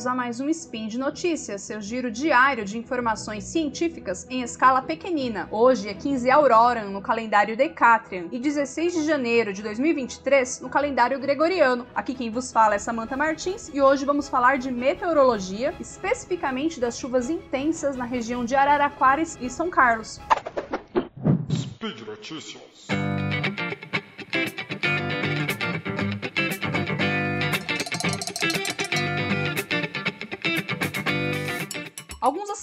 bem-vindos a mais um Spin de Notícias, seu giro diário de informações científicas em escala pequenina. Hoje é 15 Auroran no calendário Decatrian e 16 de janeiro de 2023 no calendário Gregoriano. Aqui quem vos fala é Samantha Martins e hoje vamos falar de meteorologia, especificamente das chuvas intensas na região de Araraquara e São Carlos. Speed Notícias.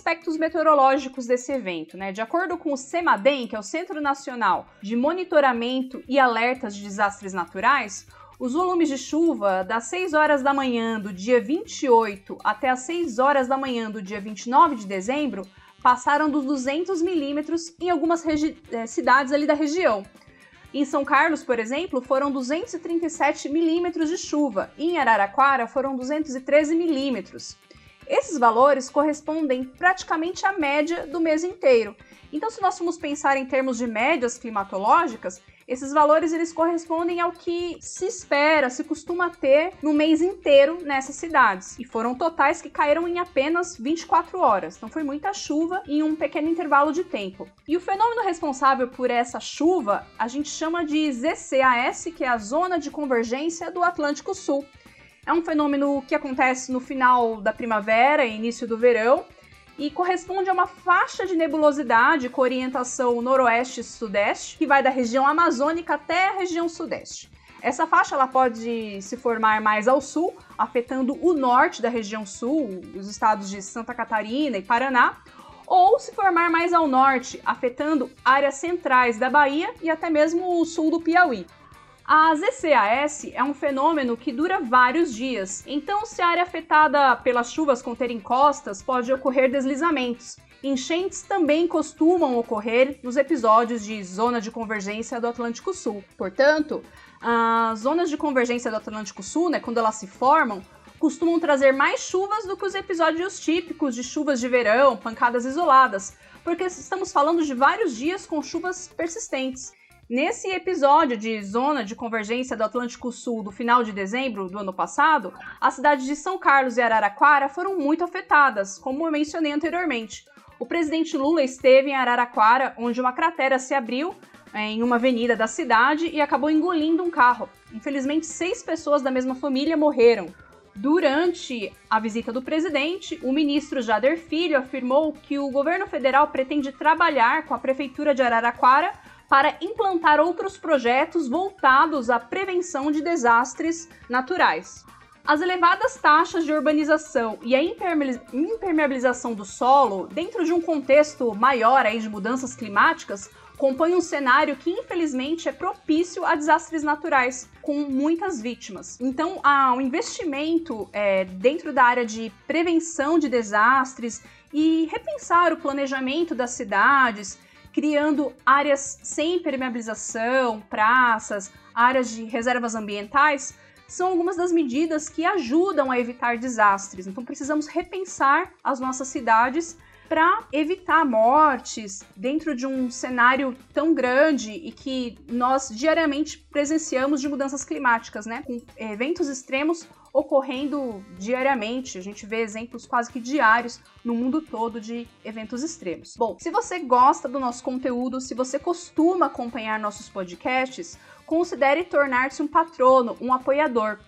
Aspectos meteorológicos desse evento. Né? De acordo com o CEMADEM, que é o Centro Nacional de Monitoramento e Alertas de Desastres Naturais, os volumes de chuva das 6 horas da manhã do dia 28 até as 6 horas da manhã do dia 29 de dezembro passaram dos 200 milímetros em algumas eh, cidades ali da região. Em São Carlos, por exemplo, foram 237 milímetros de chuva. E em Araraquara foram 213 milímetros. Esses valores correspondem praticamente à média do mês inteiro. Então, se nós formos pensar em termos de médias climatológicas, esses valores eles correspondem ao que se espera, se costuma ter no mês inteiro nessas cidades. E foram totais que caíram em apenas 24 horas. Então foi muita chuva em um pequeno intervalo de tempo. E o fenômeno responsável por essa chuva a gente chama de ZCAS, que é a Zona de Convergência do Atlântico Sul. É um fenômeno que acontece no final da primavera e início do verão e corresponde a uma faixa de nebulosidade com orientação noroeste-sudeste, que vai da região amazônica até a região sudeste. Essa faixa ela pode se formar mais ao sul, afetando o norte da região sul, os estados de Santa Catarina e Paraná, ou se formar mais ao norte, afetando áreas centrais da Bahia e até mesmo o sul do Piauí. A ZCAS é um fenômeno que dura vários dias, então, se a área afetada pelas chuvas conter encostas, pode ocorrer deslizamentos. Enchentes também costumam ocorrer nos episódios de zona de convergência do Atlântico Sul. Portanto, as zonas de convergência do Atlântico Sul, né, quando elas se formam, costumam trazer mais chuvas do que os episódios típicos de chuvas de verão, pancadas isoladas, porque estamos falando de vários dias com chuvas persistentes. Nesse episódio de zona de convergência do Atlântico Sul do final de dezembro do ano passado, as cidades de São Carlos e Araraquara foram muito afetadas, como eu mencionei anteriormente. O presidente Lula esteve em Araraquara, onde uma cratera se abriu é, em uma avenida da cidade e acabou engolindo um carro. Infelizmente, seis pessoas da mesma família morreram. Durante a visita do presidente, o ministro Jader Filho afirmou que o governo federal pretende trabalhar com a prefeitura de Araraquara para implantar outros projetos voltados à prevenção de desastres naturais. As elevadas taxas de urbanização e a impermeabilização do solo, dentro de um contexto maior aí de mudanças climáticas, compõem um cenário que infelizmente é propício a desastres naturais, com muitas vítimas. Então, um investimento é, dentro da área de prevenção de desastres e repensar o planejamento das cidades, criando áreas sem permeabilização, praças, áreas de reservas ambientais, são algumas das medidas que ajudam a evitar desastres. Então precisamos repensar as nossas cidades para evitar mortes dentro de um cenário tão grande e que nós diariamente presenciamos de mudanças climáticas, né? Com eventos extremos ocorrendo diariamente. A gente vê exemplos quase que diários no mundo todo de eventos extremos. Bom, se você gosta do nosso conteúdo, se você costuma acompanhar nossos podcasts, considere tornar-se um patrono, um apoiador.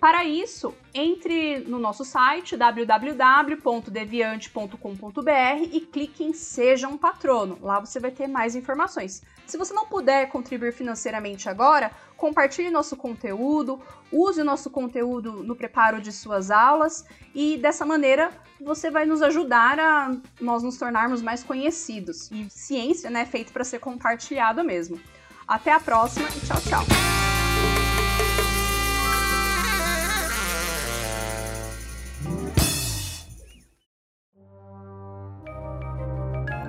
Para isso, entre no nosso site www.deviante.com.br e clique em Seja um Patrono. Lá você vai ter mais informações. Se você não puder contribuir financeiramente agora, compartilhe nosso conteúdo, use o nosso conteúdo no preparo de suas aulas e dessa maneira você vai nos ajudar a nós nos tornarmos mais conhecidos. E ciência, né, é feito para ser compartilhado mesmo. Até a próxima e tchau, tchau.